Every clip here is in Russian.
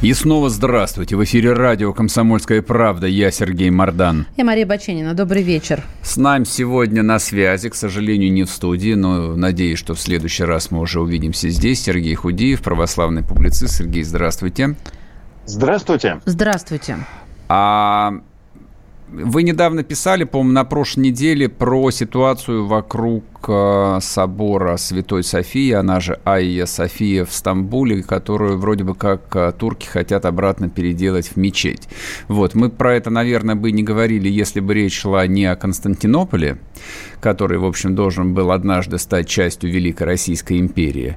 И снова здравствуйте. В эфире радио «Комсомольская правда». Я Сергей Мордан. Я Мария Баченина. Добрый вечер. С нами сегодня на связи, к сожалению, не в студии, но надеюсь, что в следующий раз мы уже увидимся здесь. Сергей Худиев, православный публицист. Сергей, здравствуйте. Здравствуйте. Здравствуйте. А вы недавно писали, по-моему, на прошлой неделе про ситуацию вокруг э, собора Святой Софии, она же Айя София в Стамбуле, которую вроде бы как э, турки хотят обратно переделать в мечеть. Вот, мы про это, наверное, бы не говорили, если бы речь шла не о Константинополе, который, в общем, должен был однажды стать частью Великой Российской империи.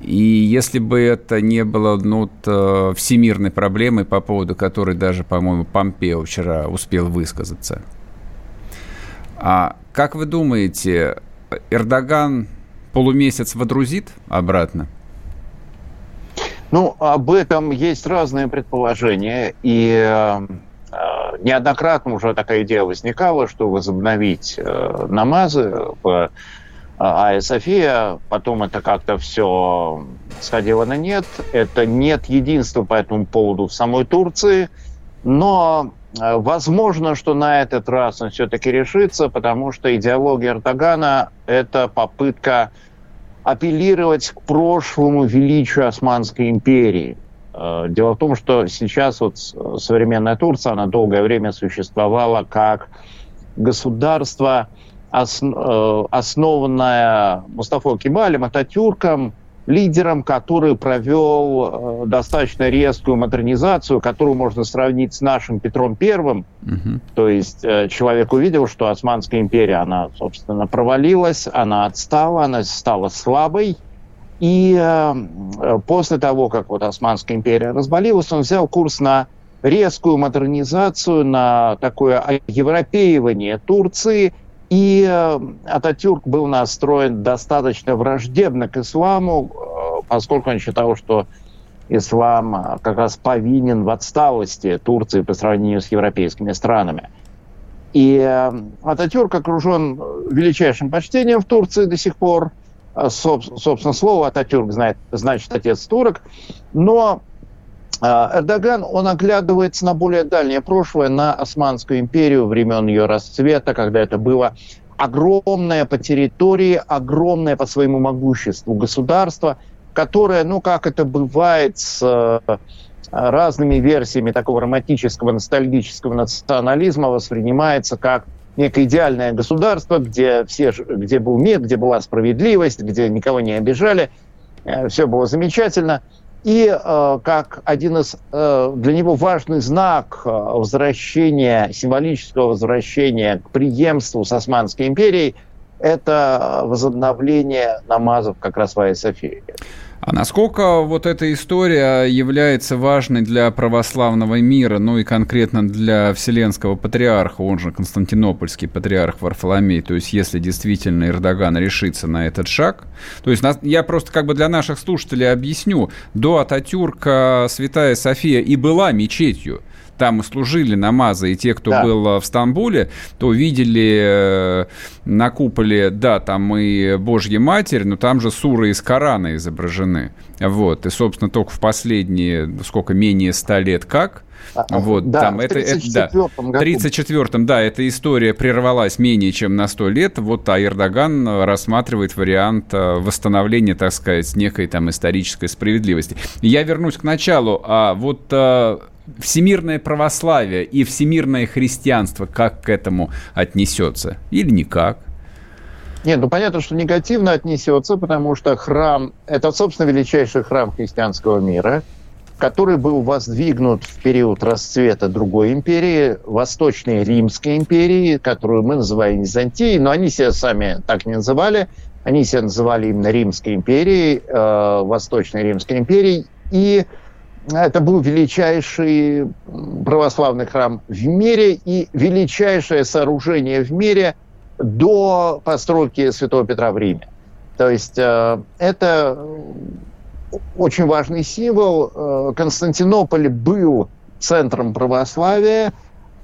И если бы это не было ну, э, всемирной проблемой, по поводу которой даже, по-моему, Помпео вчера успел высказаться. А как вы думаете, Эрдоган полумесяц водрузит обратно? Ну, об этом есть разные предположения, и э, неоднократно уже такая идея возникала, что возобновить э, намазы в Айя София, потом это как-то все сходило на нет. Это нет единства по этому поводу в самой Турции, но Э, возможно, что на этот раз он все-таки решится, потому что идеология Эрдогана – это попытка апеллировать к прошлому величию Османской империи. Э, дело в том, что сейчас вот современная Турция, она долгое время существовала как государство, э, основанное Мустафой Кемалем, Ататюрком – лидером, который провел э, достаточно резкую модернизацию, которую можно сравнить с нашим Петром Первым. Угу. То есть э, человек увидел, что Османская империя, она, собственно, провалилась, она отстала, она стала слабой. И э, после того, как вот Османская империя развалилась, он взял курс на резкую модернизацию, на такое европеивание Турции – и э, Ататюрк был настроен достаточно враждебно к исламу, поскольку он считал, что ислам э, как раз повинен в отсталости Турции по сравнению с европейскими странами. И Ататюрк окружен величайшим почтением в Турции до сих пор. Собственно, слово Ататюрк знает, значит отец турок. Но а, Эрдоган, он оглядывается на более дальнее прошлое, на Османскую империю времен ее расцвета, когда это было огромное по территории, огромное по своему могуществу государство, которое, ну, как это бывает с э, разными версиями такого романтического, ностальгического национализма, воспринимается как некое идеальное государство, где, все, где был мир, где была справедливость, где никого не обижали, э, все было замечательно – и э, как один из э, для него важный знак э, возвращения, символического возвращения к преемству с Османской империей, это возобновление намазов как раз в Софии. А насколько вот эта история является важной для православного мира, ну и конкретно для Вселенского патриарха, он же Константинопольский патриарх Варфоломей, то есть если действительно Эрдоган решится на этот шаг, то есть я просто как бы для наших слушателей объясню, до Ататюрка Святая София и была мечетью, там и служили намазы, и те, кто да. был э, в Стамбуле, то видели э, на куполе, да, там и Божья Матерь, но там же суры из Корана изображены. Вот, и, собственно, только в последние, сколько, менее ста лет как, вот, да, там, в это, это, да, В 34-м, да, эта история прервалась менее чем на 100 лет, вот, а Эрдоган рассматривает вариант э, восстановления, так сказать, некой там исторической справедливости. Я вернусь к началу, а вот всемирное православие и всемирное христианство как к этому отнесется? Или никак? Нет, ну понятно, что негативно отнесется, потому что храм – это, собственно, величайший храм христианского мира, который был воздвигнут в период расцвета другой империи, Восточной Римской империи, которую мы называем Византией, но они себя сами так не называли, они себя называли именно Римской империей, э, Восточной Римской империей, и это был величайший православный храм в мире и величайшее сооружение в мире до постройки Святого Петра в Риме. То есть э, это очень важный символ. Э, Константинополь был центром православия,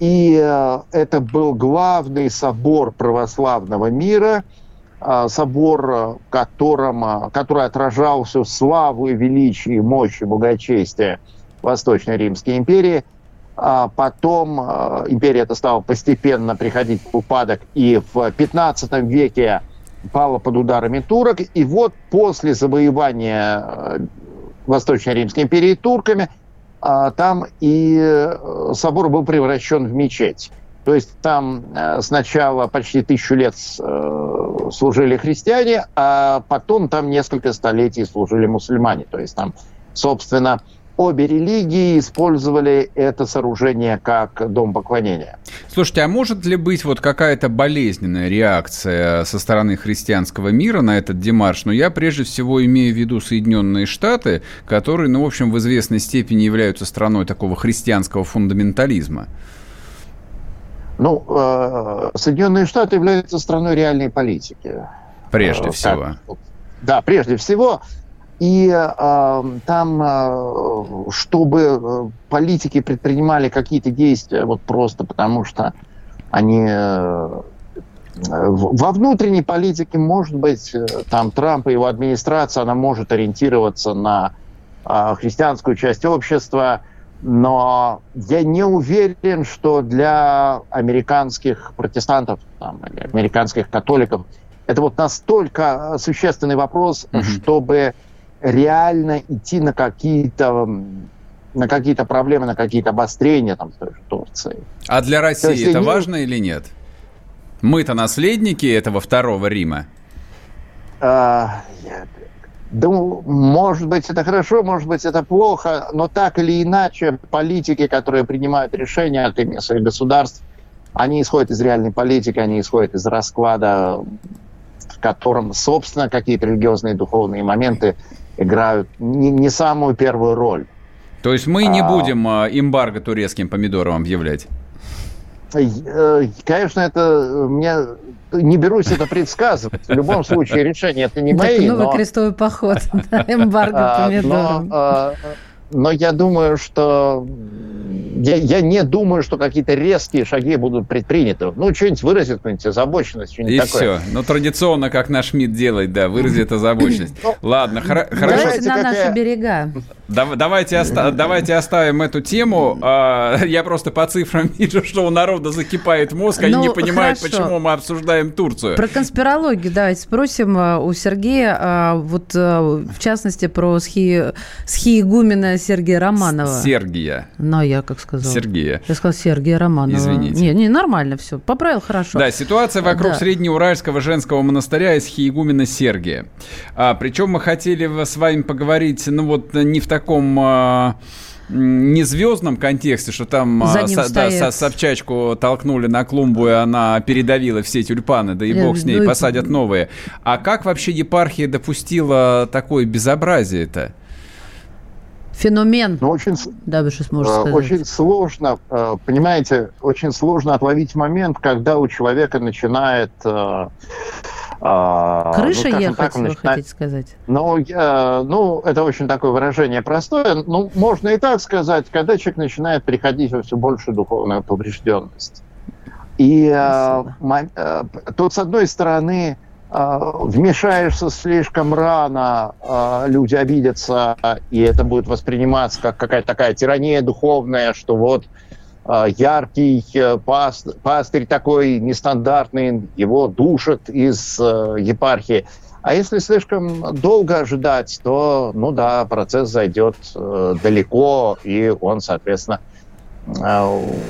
и э, это был главный собор православного мира, собор, котором, который отражал всю славу, величие, мощь и благочестие Восточной Римской империи. А потом империя эта стала постепенно приходить в упадок, и в 15 веке пала под ударами турок. И вот после завоевания э, Восточной Римской империи турками, там и э, собор был превращен в мечеть. То есть там э, сначала почти тысячу лет служили христиане, а потом там несколько столетий служили мусульмане. То есть там, собственно, обе религии использовали это сооружение как дом поклонения. Слушайте, а может ли быть вот какая-то болезненная реакция со стороны христианского мира на этот демарш? Но я прежде всего имею в виду Соединенные Штаты, которые, ну, в общем, в известной степени являются страной такого христианского фундаментализма. Ну, э, Соединенные Штаты являются страной реальной политики. Прежде э, всего. Так, да, прежде всего. И э, там, э, чтобы э, политики предпринимали какие-то действия, вот просто потому что они э, во внутренней политике, может быть, э, там Трамп и его администрация, она может ориентироваться на э, христианскую часть общества, но я не уверен, что для американских протестантов там, или американских католиков это вот настолько существенный вопрос, mm-hmm. чтобы реально идти на какие-то на какие-то проблемы, на какие-то обострения там, в той же Турции. А для России есть, это не... важно или нет? Мы-то наследники этого второго Рима. А, я думаю, может быть, это хорошо, может быть, это плохо, но так или иначе политики, которые принимают решения от имени своих государств, они исходят из реальной политики, они исходят из расклада, в котором, собственно, какие-то религиозные духовные моменты играют не, не самую первую роль. То есть мы не а, будем а, эмбарго турецким помидорам объявлять? Э, конечно, это мне не берусь это предсказывать. В любом случае, решение это не мои. Новый но... крестовый поход, эмбарго а, помидорам. Но я думаю, что я, я не думаю, что какие-то резкие шаги будут предприняты. Ну, что-нибудь выразит, какую-нибудь озабоченность, что-нибудь И такое. все. Ну, традиционно, как наш МИД делает, да, выразит озабоченность. Ну, Ладно, хорошо. Давайте на наши берега. Давайте, оста- давайте оставим эту тему. А, я просто по цифрам вижу, что у народа закипает мозг, они не ну, понимают, почему мы обсуждаем Турцию. Про конспирологию давайте спросим а, у Сергея, а, вот в частности про схи, схиегумена Сергея Романова. Сергия. Ну, я как сказал. Сергея. Я сказал Сергея Романова. Извините. Не, не, нормально все. Поправил хорошо. Да, ситуация вокруг да. Среднеуральского женского монастыря из Хиегумена Сергия. А, причем мы хотели с вами поговорить, ну вот не в таком... А, не звездном контексте, что там а, со, да, со, Собчачку толкнули на клумбу, и она передавила все тюльпаны, да и бог с ней, посадят новые. А как вообще епархия допустила такое безобразие-то? Феномен. Ну, очень, да, что сможешь э, сказать. Очень сложно, э, понимаете, очень сложно отловить момент, когда у человека начинает... Э, Крыша ну, ехать, так, вы начинает... хотите сказать? Ну, я, ну, это очень такое выражение простое. Ну, можно и так сказать, когда человек начинает приходить во все большую духовную поврежденность. И э, тут, с одной стороны, а, вмешаешься слишком рано, а, люди обидятся, и это будет восприниматься как какая-то такая тирания духовная, что вот а, яркий э, пастырь такой нестандартный, его душат из э, епархии. А если слишком долго ожидать, то, ну да, процесс зайдет э, далеко, и он, соответственно, а,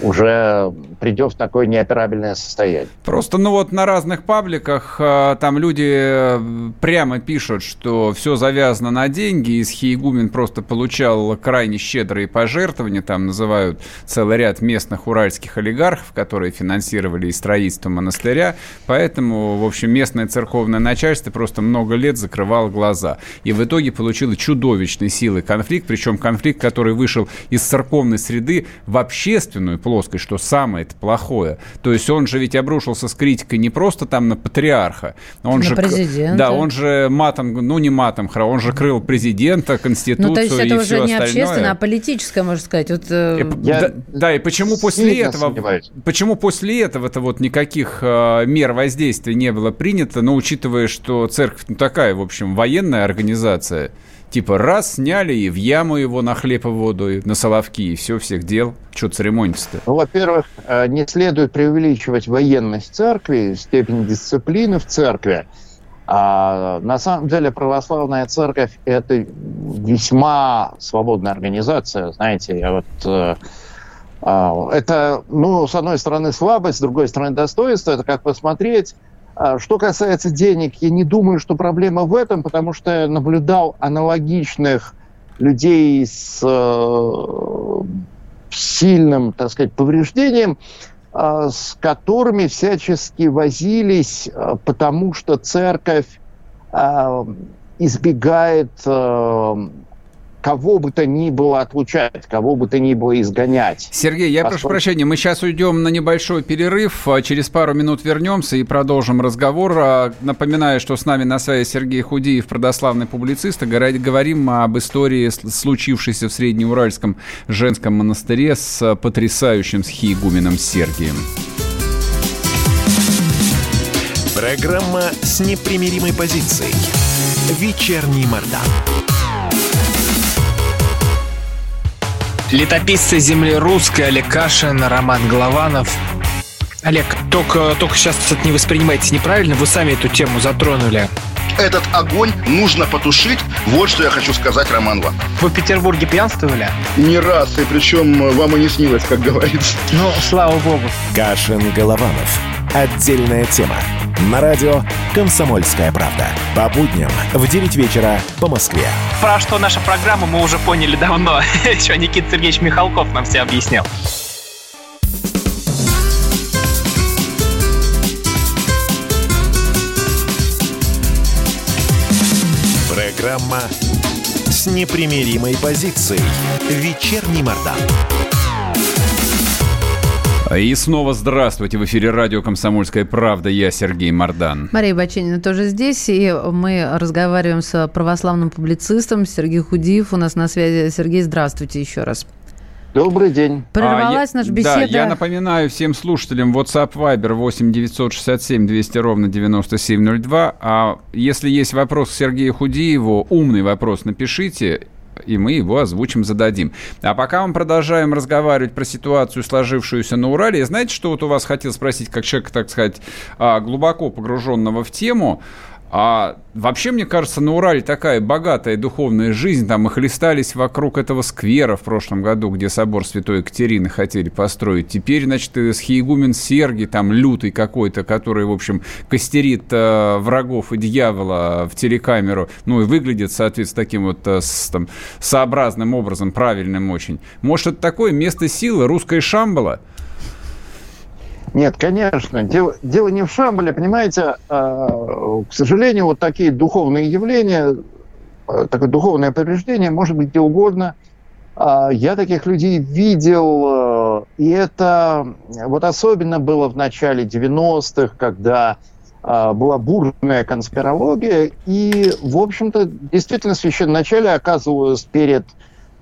уже придет в такое неоперабельное состояние. Просто, ну вот на разных пабликах а, там люди э, прямо пишут, что все завязано на деньги, и Схиегумен просто получал крайне щедрые пожертвования, там называют целый ряд местных уральских олигархов, которые финансировали и строительство монастыря, поэтому, в общем, местное церковное начальство просто много лет закрывало глаза. И в итоге получило чудовищной силы конфликт, причем конфликт, который вышел из церковной среды в общественную плоскость, что самое это плохое. То есть он же ведь обрушился с критикой не просто там на патриарха, он на же президента. да, он же матом, ну не матом, он же крыл президента, конституцию Ну, то есть это и уже все не остальное. общественное, а политическое, можно сказать. Вот, э, И, Я да, да, и почему после этого, сомневаюсь. почему после этого-то вот никаких э, мер воздействия не было принято, но учитывая, что церковь ну, такая, в общем, военная организация, типа раз сняли и в яму его на хлеб и воду, и на соловки, и все, всех дел. Что церемониться-то? Ну, во-первых, э, не следует преувеличивать военность церкви, степень дисциплины в церкви. А на самом деле православная церковь – это весьма свободная организация, знаете, я вот э, а, это, ну, с одной стороны, слабость, с другой стороны, достоинство. Это как посмотреть. А, Что касается денег, я не думаю, что проблема в этом, потому что я наблюдал аналогичных людей с э, сильным, так сказать, повреждением, а, с которыми всячески возились, а, потому что церковь избегает э, кого бы то ни было отлучать, кого бы то ни было изгонять. Сергей, я прошу Поскольку- прощения, мы сейчас уйдем на небольшой перерыв, а через пару минут вернемся и продолжим разговор. А, Напоминаю, что с нами на связи Сергей Худиев, православный публицист, и говорим об истории, случившейся в Среднеуральском женском монастыре с потрясающим схиегуменом Сергием. Программа с непримиримой позицией. Вечерний Мордан. Летописцы земли русской Олег Кашин, Роман Голованов. Олег, только, только сейчас это не воспринимайте неправильно, вы сами эту тему затронули. Этот огонь нужно потушить. Вот что я хочу сказать, Роман вам. Вы в Петербурге пьянствовали? Не раз, и причем вам и не снилось, как говорится. Ну, слава богу. Кашин Голованов. Отдельная тема. На радио «Комсомольская правда». По будням в 9 вечера по Москве. Про что наша программа мы уже поняли давно. Еще Никита Сергеевич Михалков нам все объяснял. Программа с непримиримой позицией. Вечерний Мордан. И снова здравствуйте. В эфире радио «Комсомольская правда». Я Сергей Мордан. Мария Баченина тоже здесь, и мы разговариваем с православным публицистом Сергеем Худиев. У нас на связи. Сергей, здравствуйте еще раз. Добрый день. Прервалась А, я- наша беседа. Да, я напоминаю всем слушателям WhatsApp Viber 8 967 200 ровно 9702. А если есть вопрос к Сергею Худиеву, умный вопрос, напишите, и мы его озвучим, зададим. А пока мы продолжаем разговаривать про ситуацию, сложившуюся на Урале, знаете, что вот у вас хотел спросить, как человека, так сказать, а, глубоко погруженного в тему? А вообще, мне кажется, на Урале такая богатая духовная жизнь. Там мы хлестались вокруг этого сквера в прошлом году, где собор Святой Екатерины хотели построить. Теперь, значит, схиегумен Сергий, там лютый какой-то, который, в общем, костерит э, врагов и дьявола в телекамеру. Ну и выглядит, соответственно, таким вот э, с, там, сообразным образом, правильным очень. Может, это такое место силы, русская Шамбала? Нет, конечно. Дело, дело не в Шамбале, понимаете. э, к сожалению, вот такие духовные явления, э, такое духовное повреждение может быть где угодно. А я таких людей видел, и это вот особенно было в начале 90-х, когда была бурная конспирология, и, в общем-то, действительно, в священноначале оказывалось перед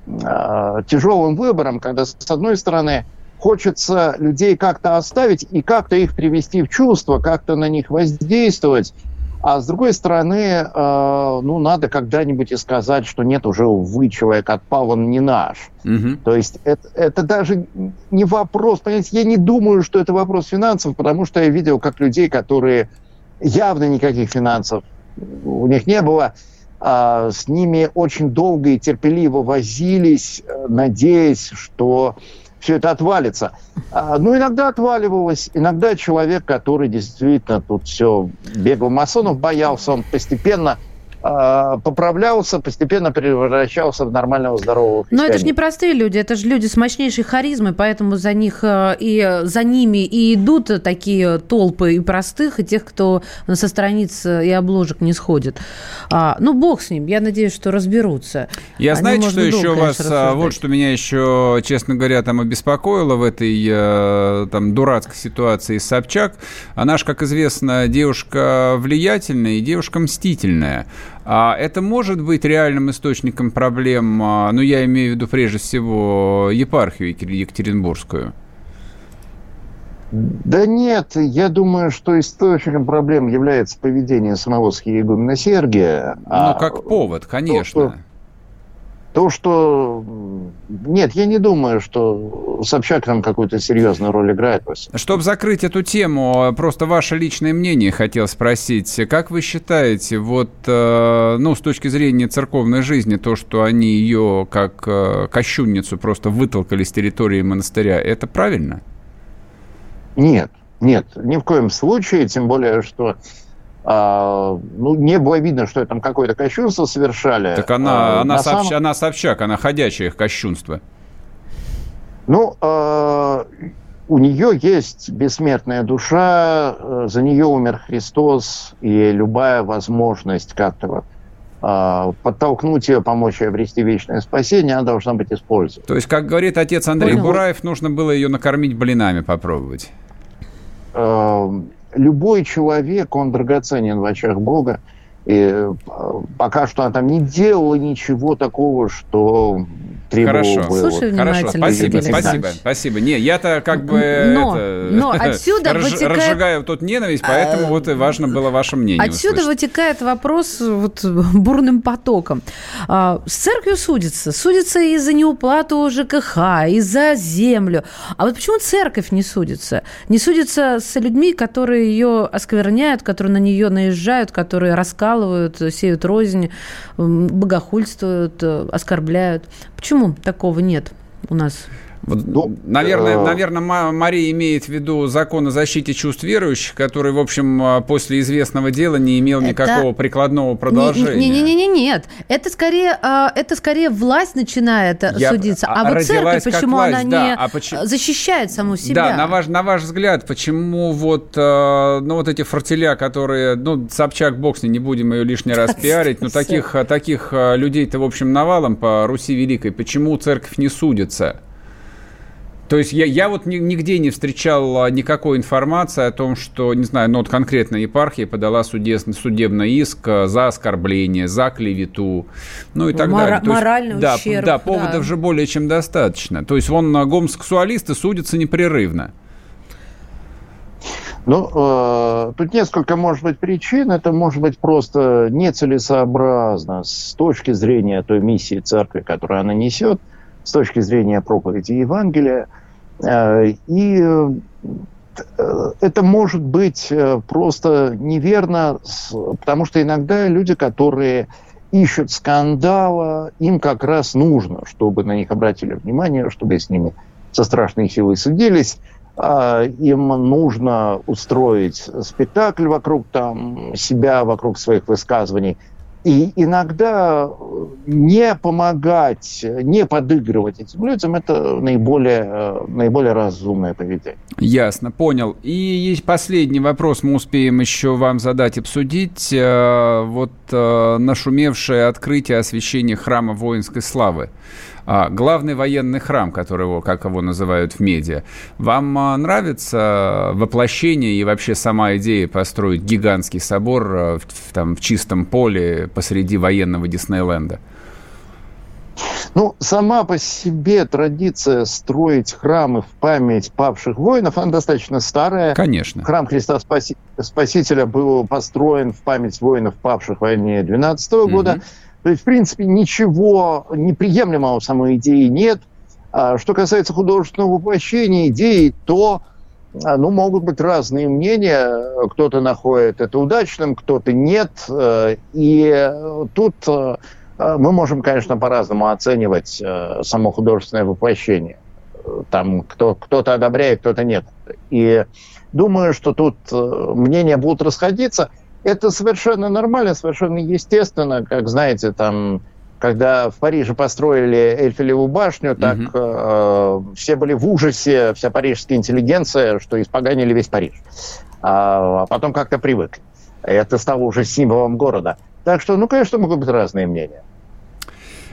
тяжелым выбором, когда, с одной стороны, хочется людей как-то оставить и как-то их привести в чувство, как-то на них воздействовать. А с другой стороны, э, ну, надо когда-нибудь и сказать, что нет, уже, увы, человек отпал, он не наш. Мгм. То есть это, это даже не вопрос, понимаете, я не думаю, что это вопрос финансов, потому что я видел, как людей, которые явно никаких финансов у них не было, а, с ними очень долго и терпеливо возились, э, надеясь, что все это отвалится. А, ну, иногда отваливалось, иногда человек, который действительно тут все бегал масонов, боялся, он постепенно поправлялся, постепенно превращался в нормального здорового Но это же не простые люди, это же люди с мощнейшей харизмой, поэтому за них э, и за ними и идут такие толпы и простых, и тех, кто со страниц и обложек не сходит. А, ну, бог с ним, я надеюсь, что разберутся. Я Они, знаете, что еще вас, а, вот что меня еще, честно говоря, там обеспокоило в этой э, там дурацкой ситуации с Собчак. Она же, как известно, девушка влиятельная и девушка мстительная. А это может быть реальным источником проблем, а, ну, я имею в виду прежде всего епархию Екатеринбургскую? Да нет, я думаю, что источником проблем является поведение самого схиегумена Сергия. Ну, а как повод, конечно. То, что то, что... Нет, я не думаю, что Собчак там какую-то серьезную роль играет. Чтобы закрыть эту тему, просто ваше личное мнение хотел спросить. Как вы считаете, вот, э, ну, с точки зрения церковной жизни, то, что они ее как э, кощунницу просто вытолкали с территории монастыря, это правильно? Нет, нет, ни в коем случае, тем более, что а, ну, не было видно, что там какое-то кощунство совершали. Так она, а, она, сообщ... самом... она Собчак, она ходячее их кощунство. Ну, а, у нее есть бессмертная душа, э, за нее умер Христос, и любая возможность как-то вот а, подтолкнуть ее, помочь ей обрести вечное спасение, она должна быть использована. То есть, как говорит отец Андрей Понял. Бураев, нужно было ее накормить блинами попробовать. Любой человек, он драгоценен в очах Бога. И э, пока что она там не делала ничего такого, что Хорошо. бы... Слушай Хорошо, спасибо, спасибо, спасибо. Не, я-то как бы но, это, но отсюда разж, вытекает... разжигаю тут ненависть, поэтому вот и важно было ваше мнение Отсюда услышать. вытекает вопрос вот бурным потоком. А, с церковью судится. Судится и за неуплату ЖКХ, и за землю. А вот почему церковь не судится? Не судится с людьми, которые ее оскверняют, которые на нее наезжают, которые раскалывают, сеют рознь, богохульствуют, оскорбляют. Почему Почему такого нет у нас? Вот, ну, наверное, э... наверное, Мария имеет в виду закон о защите чувств верующих, который, в общем, а, после известного дела не имел это... никакого прикладного продолжения. Не, не, не, не, нет. Это скорее, а, это скорее власть начинает э, Я... судиться. А, а вот церковь, почему власть, она да. не а почему... защищает саму себя? Да, на ваш, на ваш взгляд, почему вот, э, ну, вот эти фортеля, которые, ну, Собчак, бокс, не будем ее лишний раз пиарить, но таких, таких э, людей-то, в общем, навалом по Руси Великой, почему церковь не судится? То есть я, я вот нигде не встречал а, никакой информации о том, что, не знаю, ну вот конкретно епархия подала судебный, судебный иск а, за оскорбление, за клевету, ну и так Мора- далее. То моральный есть, ущерб. Да, да, поводов да. же более чем достаточно. То есть вон а, гомосексуалисты судятся непрерывно. Ну, э, тут несколько, может быть, причин. Это может быть просто нецелесообразно с точки зрения той миссии церкви, которую она несет, с точки зрения проповеди Евангелия – и э, это может быть э, просто неверно, потому что иногда люди, которые ищут скандала, им как раз нужно, чтобы на них обратили внимание, чтобы с ними со страшной силой судились. А, им нужно устроить спектакль вокруг там, себя, вокруг своих высказываний – и иногда не помогать, не подыгрывать этим людям, это наиболее, э, наиболее разумное поведение. Ясно, понял. И есть последний вопрос, мы успеем еще вам задать, обсудить. Э, вот э, нашумевшее открытие освящения храма воинской славы главный военный храм, который его, как его называют в медиа. Вам а, нравится воплощение и вообще сама идея построить гигантский собор а, в, в, там, в чистом поле посреди военного Диснейленда? Ну, сама по себе традиция строить храмы в память павших воинов, она достаточно старая. Конечно. Храм Христа Спаси... Спасителя был построен в память воинов, павших в войне 12 -го года. Угу. То есть, в принципе, ничего неприемлемого в самой идеи нет. А что касается художественного воплощения идеи, то а, ну, могут быть разные мнения. Кто-то находит это удачным, кто-то нет. Э, и тут мы можем, конечно, по-разному оценивать само художественное воплощение. там кто, кто-то одобряет, кто-то нет. И думаю, что тут мнения будут расходиться. Это совершенно нормально, совершенно естественно, как знаете, там когда в Париже построили Эльфелеву башню, так угу. э, все были в ужасе, вся парижская интеллигенция, что испоганили весь Париж. А, а потом как-то привыкли. Это стало уже символом города. Так что, ну, конечно, могут быть разные мнения.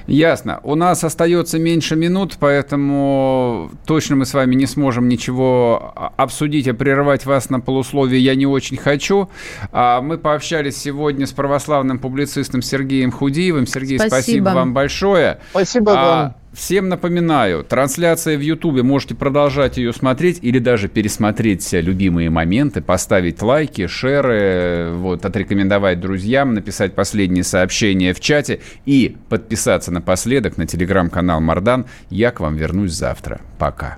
Ясно. У нас остается меньше минут, поэтому точно мы с вами не сможем ничего обсудить, а прерывать вас на полусловие я не очень хочу. А мы пообщались сегодня с православным публицистом Сергеем Худиевым. Сергей, спасибо, спасибо вам большое. Спасибо а, вам. Всем напоминаю, трансляция в Ютубе, можете продолжать ее смотреть или даже пересмотреть любимые моменты, поставить лайки, шеры, вот, отрекомендовать друзьям, написать последние сообщения в чате и подписаться напоследок на телеграм-канал Мардан. Я к вам вернусь завтра. Пока.